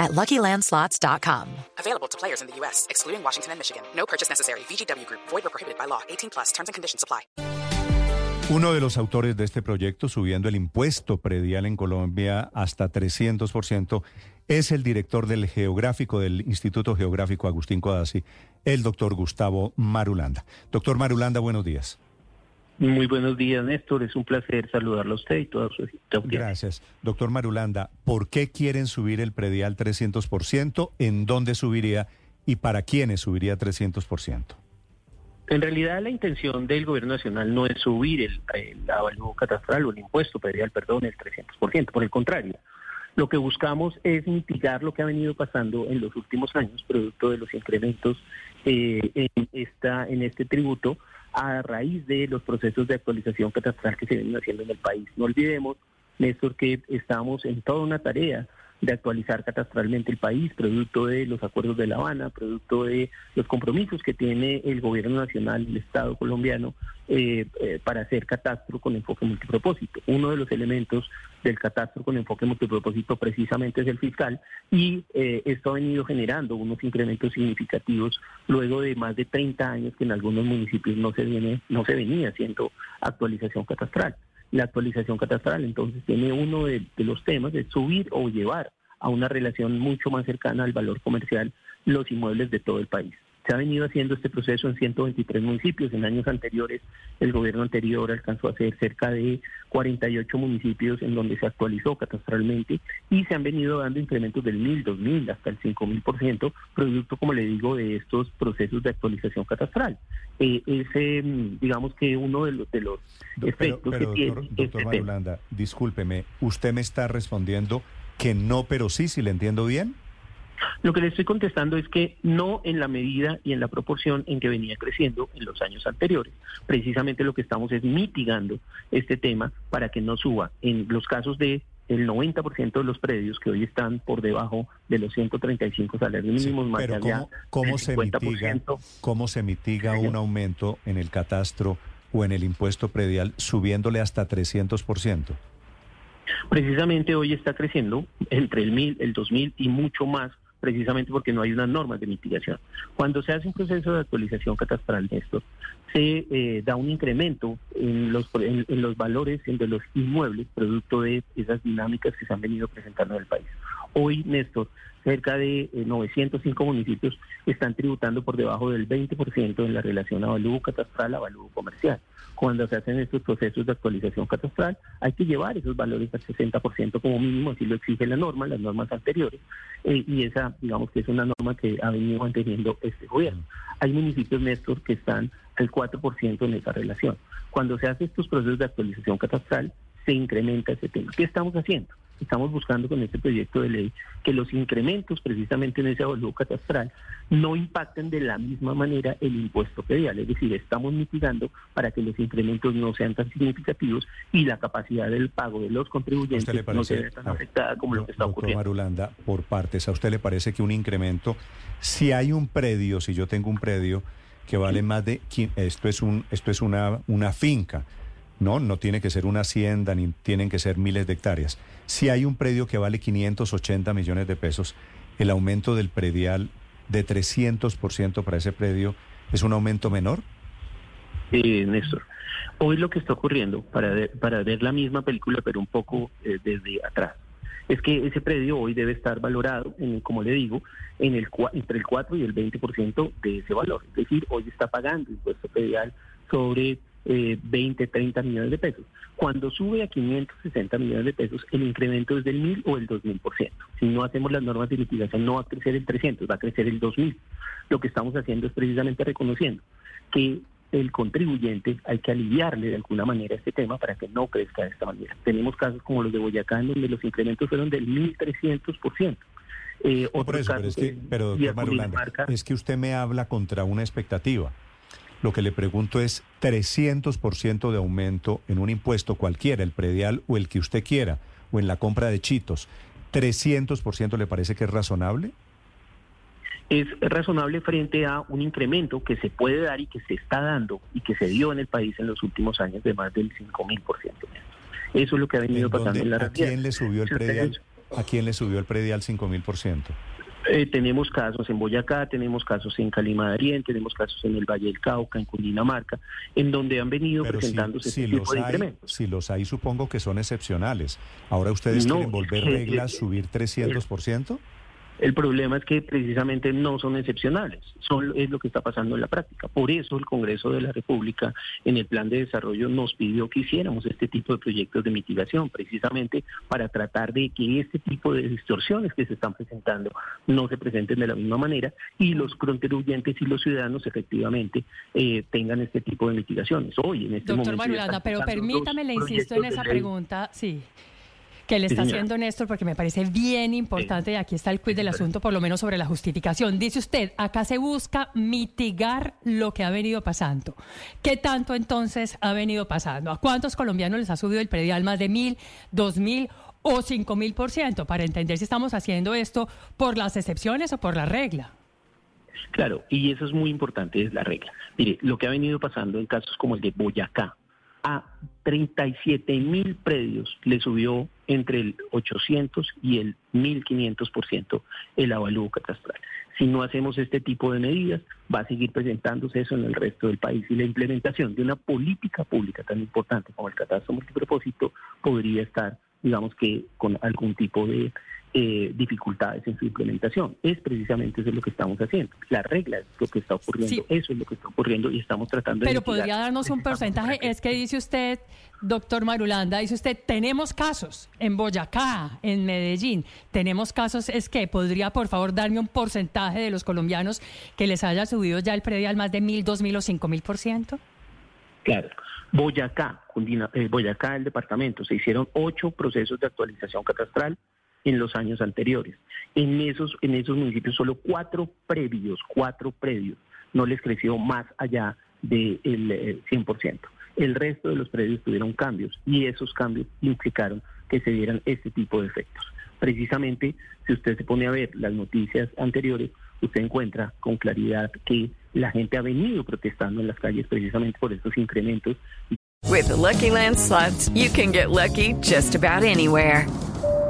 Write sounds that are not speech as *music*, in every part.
at LuckyLandSlots.com. Available to players in the U.S., excluding Washington and Michigan. No purchase necessary. VGW Group. Void or prohibited by law. 18 plus. Terms and conditions apply. Uno de los autores de este proyecto, subiendo el impuesto predial en Colombia hasta 300%, es el director del Geográfico del Instituto Geográfico Agustín Codazzi, el doctor Gustavo Marulanda. Doctor Marulanda, buenos días. Muy buenos días, Néstor. Es un placer saludarlo a usted y toda su audiencia. Gracias. Doctor Marulanda, ¿por qué quieren subir el predial 300%? ¿En dónde subiría? ¿Y para quiénes subiría 300%? En realidad la intención del gobierno nacional no es subir el, el avalúo catastral o el impuesto predial, perdón, el 300%. Por el contrario, lo que buscamos es mitigar lo que ha venido pasando en los últimos años, producto de los incrementos eh, en, esta, en este tributo a raíz de los procesos de actualización catastral que se vienen haciendo en el país. No olvidemos, Néstor, que estamos en toda una tarea de actualizar catastralmente el país, producto de los acuerdos de La Habana, producto de los compromisos que tiene el gobierno nacional, el Estado colombiano, eh, eh, para hacer catastro con enfoque multipropósito. Uno de los elementos del catastro con enfoque multipropósito precisamente es el fiscal y eh, esto ha venido generando unos incrementos significativos luego de más de 30 años que en algunos municipios no se, viene, no se venía haciendo actualización catastral la actualización catastral. Entonces tiene uno de, los temas de subir o llevar a una relación mucho más cercana al valor comercial los inmuebles de todo el país. Se ha venido haciendo este proceso en 123 municipios. En años anteriores, el gobierno anterior alcanzó a hacer cerca de 48 municipios en donde se actualizó catastralmente y se han venido dando incrementos del 1.000, 2.000 hasta el 5.000%, producto, como le digo, de estos procesos de actualización catastral. Eh, ese, digamos que uno de los, de los efectos que tiene... Doctor este Marulanda, discúlpeme, usted me está respondiendo que no, pero sí, si le entiendo bien. Lo que le estoy contestando es que no en la medida y en la proporción en que venía creciendo en los años anteriores. Precisamente lo que estamos es mitigando este tema para que no suba. En los casos de el 90% de los predios que hoy están por debajo de los 135 salarios mínimos más pero allá ¿cómo, se mitiga, ¿Cómo se mitiga un aumento en el catastro o en el impuesto predial subiéndole hasta 300%? Precisamente hoy está creciendo entre el 1000, el 2000 y mucho más precisamente porque no hay unas normas de mitigación. Cuando se hace un proceso de actualización catastral esto, se eh, da un incremento en los, en, los valores de los inmuebles, producto de esas dinámicas que se han venido presentando en el país. Hoy, Néstor, cerca de 905 eh, municipios están tributando por debajo del 20% en la relación avalúo catastral avalúo comercial. Cuando se hacen estos procesos de actualización catastral, hay que llevar esos valores al 60% como mínimo, así lo exige la norma, las normas anteriores, eh, y esa, digamos que es una norma que ha venido manteniendo este gobierno. Hay municipios, Néstor, que están al 4% en esa relación. Cuando se hacen estos procesos de actualización catastral, se incrementa ese tema. ¿Qué estamos haciendo? Estamos buscando con este proyecto de ley que los incrementos precisamente en ese avalúo catastral no impacten de la misma manera el impuesto predial, es decir, estamos mitigando para que los incrementos no sean tan significativos y la capacidad del pago de los contribuyentes no sea tan afectada como lo que está ocurriendo. Marulanda, por partes, ¿a usted le parece que un incremento, si hay un predio, si yo tengo un predio que vale más de, esto es, un, esto es una, una finca, no, no tiene que ser una hacienda ni tienen que ser miles de hectáreas. Si hay un predio que vale 580 millones de pesos, el aumento del predial de 300% para ese predio es un aumento menor? Eh, Néstor, hoy lo que está ocurriendo, para ver, para ver la misma película, pero un poco eh, desde atrás, es que ese predio hoy debe estar valorado, en, como le digo, en el entre el 4 y el 20% de ese valor. Es decir, hoy está pagando impuesto predial sobre eh, 20, 30 millones de pesos. Cuando sube a 560 millones de pesos, el incremento es del 1000 o el 2000%. Si no hacemos las normas de mitigación, no va a crecer el 300, va a crecer el 2000. Lo que estamos haciendo es precisamente reconociendo que el contribuyente hay que aliviarle de alguna manera este tema para que no crezca de esta manera. Tenemos casos como los de Boyacá, en donde los incrementos fueron del 1.300%. Eh, por eso, pero, es que, pero, doctor Marulanda, es que usted me habla contra una expectativa. Lo que le pregunto es 300% de aumento en un impuesto cualquiera, el predial o el que usted quiera, o en la compra de chitos. ¿300% le parece que es razonable? es razonable frente a un incremento que se puede dar y que se está dando y que se dio en el país en los últimos años de más del 5.000%. Eso es lo que ha venido pasando en la ¿A quién le subió el predial? ¿A quién le subió el predial 5.000%? Eh, tenemos casos en Boyacá, tenemos casos en Calimadarién, tenemos casos en el Valle del Cauca, en Cundinamarca, en donde han venido presentándose si, este tipo de incrementos. Si los hay, supongo que son excepcionales. ¿Ahora ustedes quieren volver reglas, *laughs* subir 300%? El problema es que precisamente no son excepcionales, son, es lo que está pasando en la práctica. Por eso el Congreso de la República en el plan de desarrollo nos pidió que hiciéramos este tipo de proyectos de mitigación, precisamente para tratar de que este tipo de distorsiones que se están presentando no se presenten de la misma manera y los contribuyentes y los ciudadanos efectivamente eh, tengan este tipo de mitigaciones. Hoy, en este Doctor Marulanda, pero permítame, le insisto en esa pregunta, sí que le está haciendo Néstor, porque me parece bien importante, y aquí está el quiz del asunto, por lo menos sobre la justificación. Dice usted, acá se busca mitigar lo que ha venido pasando. ¿Qué tanto entonces ha venido pasando? ¿A cuántos colombianos les ha subido el predial más de mil, dos mil o cinco mil por ciento? Para entender si estamos haciendo esto por las excepciones o por la regla. Claro, y eso es muy importante, es la regla. Mire, lo que ha venido pasando en casos como el de Boyacá, a 37 mil predios le subió entre el 800 y el 1500% el avalúo catastral. Si no hacemos este tipo de medidas, va a seguir presentándose eso en el resto del país y la implementación de una política pública tan importante como el catastro multipropósito podría estar, digamos que, con algún tipo de eh, dificultades en su implementación. Es precisamente eso lo que estamos haciendo. La regla es lo que está ocurriendo, eso es lo que está ocurriendo y estamos tratando de... Pero podría darnos un porcentaje, es que dice usted, doctor Marulanda, dice usted, tenemos casos en Boyacá, en Medellín, tenemos casos, es que podría por favor darme un porcentaje de los colombianos que les haya subido ya el predial más de mil, dos mil o cinco mil por ciento. Claro. Boyacá, eh, Boyacá, el departamento, se hicieron ocho procesos de actualización catastral, en los años anteriores. En esos, en esos municipios solo cuatro previos, cuatro previos, no les creció más allá del 100%. Eh, El resto de los predios tuvieron cambios y esos cambios implicaron que se dieran este tipo de efectos. Precisamente, si usted se pone a ver las noticias anteriores, usted encuentra con claridad que la gente ha venido protestando en las calles precisamente por estos incrementos. With Lucky Land you can get lucky just about anywhere.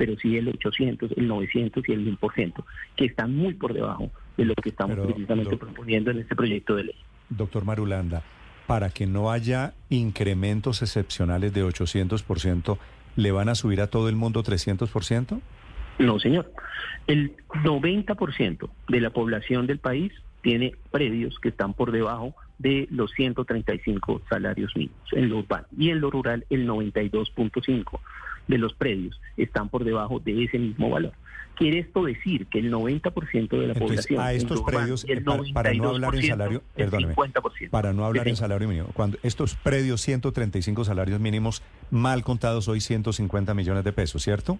Pero sí el 800, el 900 y el 1000%, que están muy por debajo de lo que estamos precisamente proponiendo en este proyecto de ley. Doctor Marulanda, para que no haya incrementos excepcionales de 800%, ¿le van a subir a todo el mundo 300%? No, señor. El 90% de la población del país tiene predios que están por debajo de los 135 salarios mínimos en lo urbano y en lo rural el 92.5 de los predios están por debajo de ese mismo valor. Quiere esto decir que el 90% de la población a estos predios para, no hablar en salario, perdóneme, para no hablar en salario mínimo, cuando estos predios 135 salarios mínimos mal contados hoy 150 millones de pesos, ¿cierto?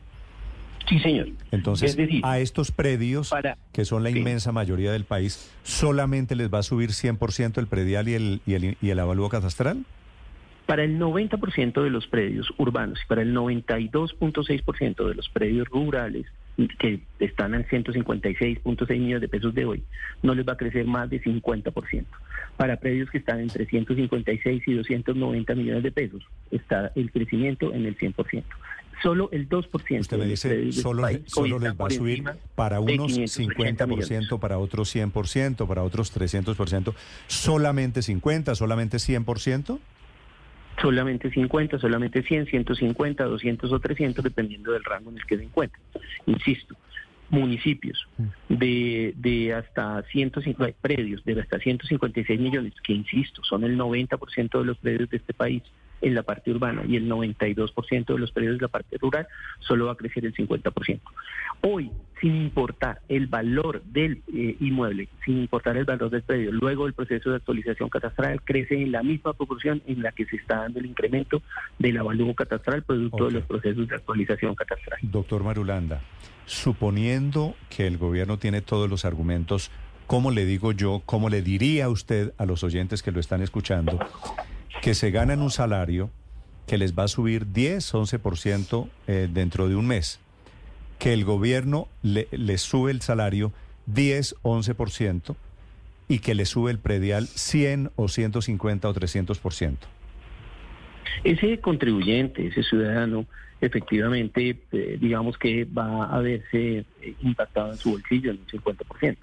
Sí, señor. Entonces, a estos predios, que son la inmensa mayoría del país, ¿solamente les va a subir 100% el predial y el, y el, y el avalúo catastral? Para el 90% de los predios urbanos y para el 92.6% de los predios rurales que están en 156.6 millones de pesos de hoy, no les va a crecer más de 50%. Para predios que están entre 156 y 290 millones de pesos, está el crecimiento en el 100%. Solo el 2%. Usted me dice, solo, solo les va a subir para unos 50%, para otros 100%, para otros 300%, solamente 50, solamente 100% solamente 50, solamente 100, 150, 200 o 300, dependiendo del rango en el que se encuentre. Insisto, municipios de, de hasta 150 predios, de hasta 156 millones, que insisto, son el 90% de los predios de este país en la parte urbana y el 92% de los predios de la parte rural, solo va a crecer el 50%. Hoy, sin importar el valor del eh, inmueble, sin importar el valor del predio, luego el proceso de actualización catastral crece en la misma proporción en la que se está dando el incremento del avalúo catastral producto de los procesos de actualización catastral. Doctor Marulanda, suponiendo que el gobierno tiene todos los argumentos, ¿cómo le digo yo, cómo le diría usted a los oyentes que lo están escuchando? Que se ganan un salario que les va a subir 10, 11% eh, dentro de un mes, que el gobierno le, les sube el salario 10, 11% y que le sube el predial 100 o 150 o 300%. Ese contribuyente, ese ciudadano, efectivamente, eh, digamos que va a verse eh, impactado en su bolsillo en un 50%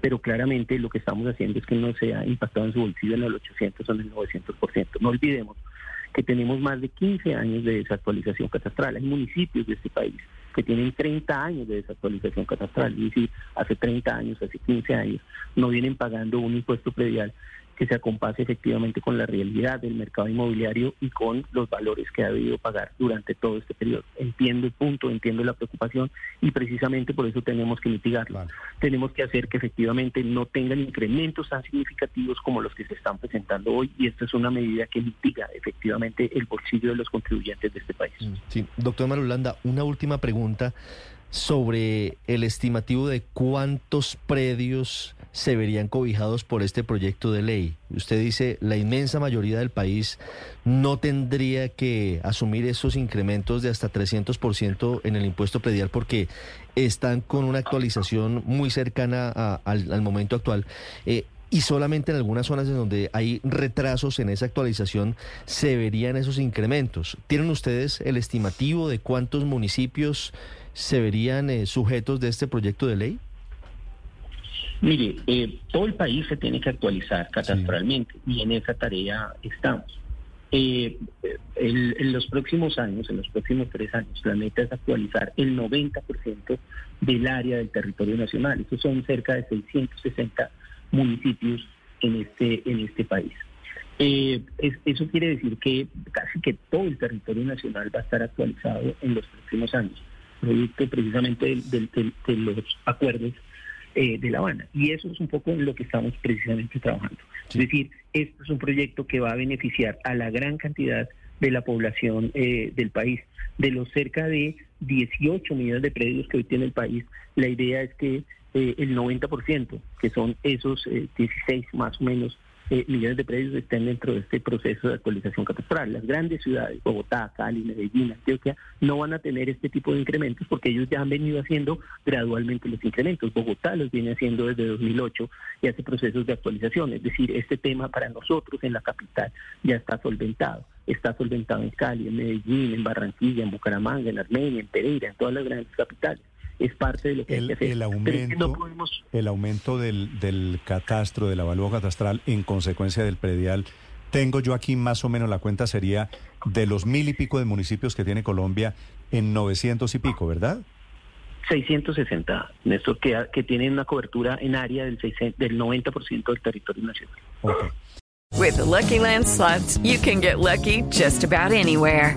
pero claramente lo que estamos haciendo es que no sea impactado en su bolsillo en el 800 o en el 900%. No olvidemos que tenemos más de 15 años de desactualización catastral. Hay municipios de este país que tienen 30 años de desactualización catastral, es decir, hace 30 años, hace 15 años, no vienen pagando un impuesto predial que se acompase efectivamente con la realidad del mercado inmobiliario y con los valores que ha debido pagar durante todo este periodo. Entiendo el punto, entiendo la preocupación y precisamente por eso tenemos que mitigarlo. Tenemos que hacer que efectivamente no tengan incrementos tan significativos como los que se están presentando hoy y esta es una medida que mitiga efectivamente el bolsillo de los contribuyentes de este país. Mm, sí, doctor Marulanda, una última pregunta sobre el estimativo de cuántos predios se verían cobijados por este proyecto de ley. Usted dice, la inmensa mayoría del país no tendría que asumir esos incrementos de hasta 300% en el impuesto predial porque están con una actualización muy cercana al, momento actual. Eh, y solamente en algunas zonas en donde hay retrasos en esa actualización se verían esos incrementos. ¿Tienen ustedes el estimativo de cuántos municipios se verían eh, sujetos de este proyecto de ley? Mire, eh, todo el país se tiene que actualizar catastralmente y en esa tarea estamos. Eh, en los próximos años, en los próximos tres años, la meta es actualizar el 90% del área del territorio nacional. Estos son cerca de 660 municipios en este, en este país. Eh, eso quiere decir que casi que todo el territorio nacional va a estar actualizado en los próximos años, producto precisamente de los acuerdos eh, de La Habana. Y eso es un poco en lo que estamos precisamente trabajando. Es decir, esto es un proyecto que va a beneficiar a la gran cantidad de la población eh, del país. De los cerca de 18 millones de predios que hoy tiene el país, la idea es que eh, el 90%, que son esos 16 más o menos eh, millones de predios estén dentro de este proceso de actualización catastral. Las grandes ciudades, Bogotá, Cali, Medellín, Antioquia, no van a tener este tipo de incrementos porque ellos ya han venido haciendo gradualmente los incrementos. Bogotá los viene haciendo desde 2008 y hace procesos de actualización. Es decir, este tema para nosotros en la capital ya está solventado. Está solventado en Cali, en Medellín, en Barranquilla, en Bucaramanga, en Armenia, en Pereira, en todas las grandes capitales es parte de lo que el, hay que hacer. El aumento, el aumento del, del catastro, del avalúo catastral en consecuencia del predial, tengo yo aquí más o menos la cuenta sería de los mil y pico de municipios que tiene Colombia en 900 y pico, ¿verdad? 660, Néstor, que, que tienen una cobertura en área del, del 90% del territorio nacional. Okay. With Lucky Land slots, you can get lucky just about anywhere.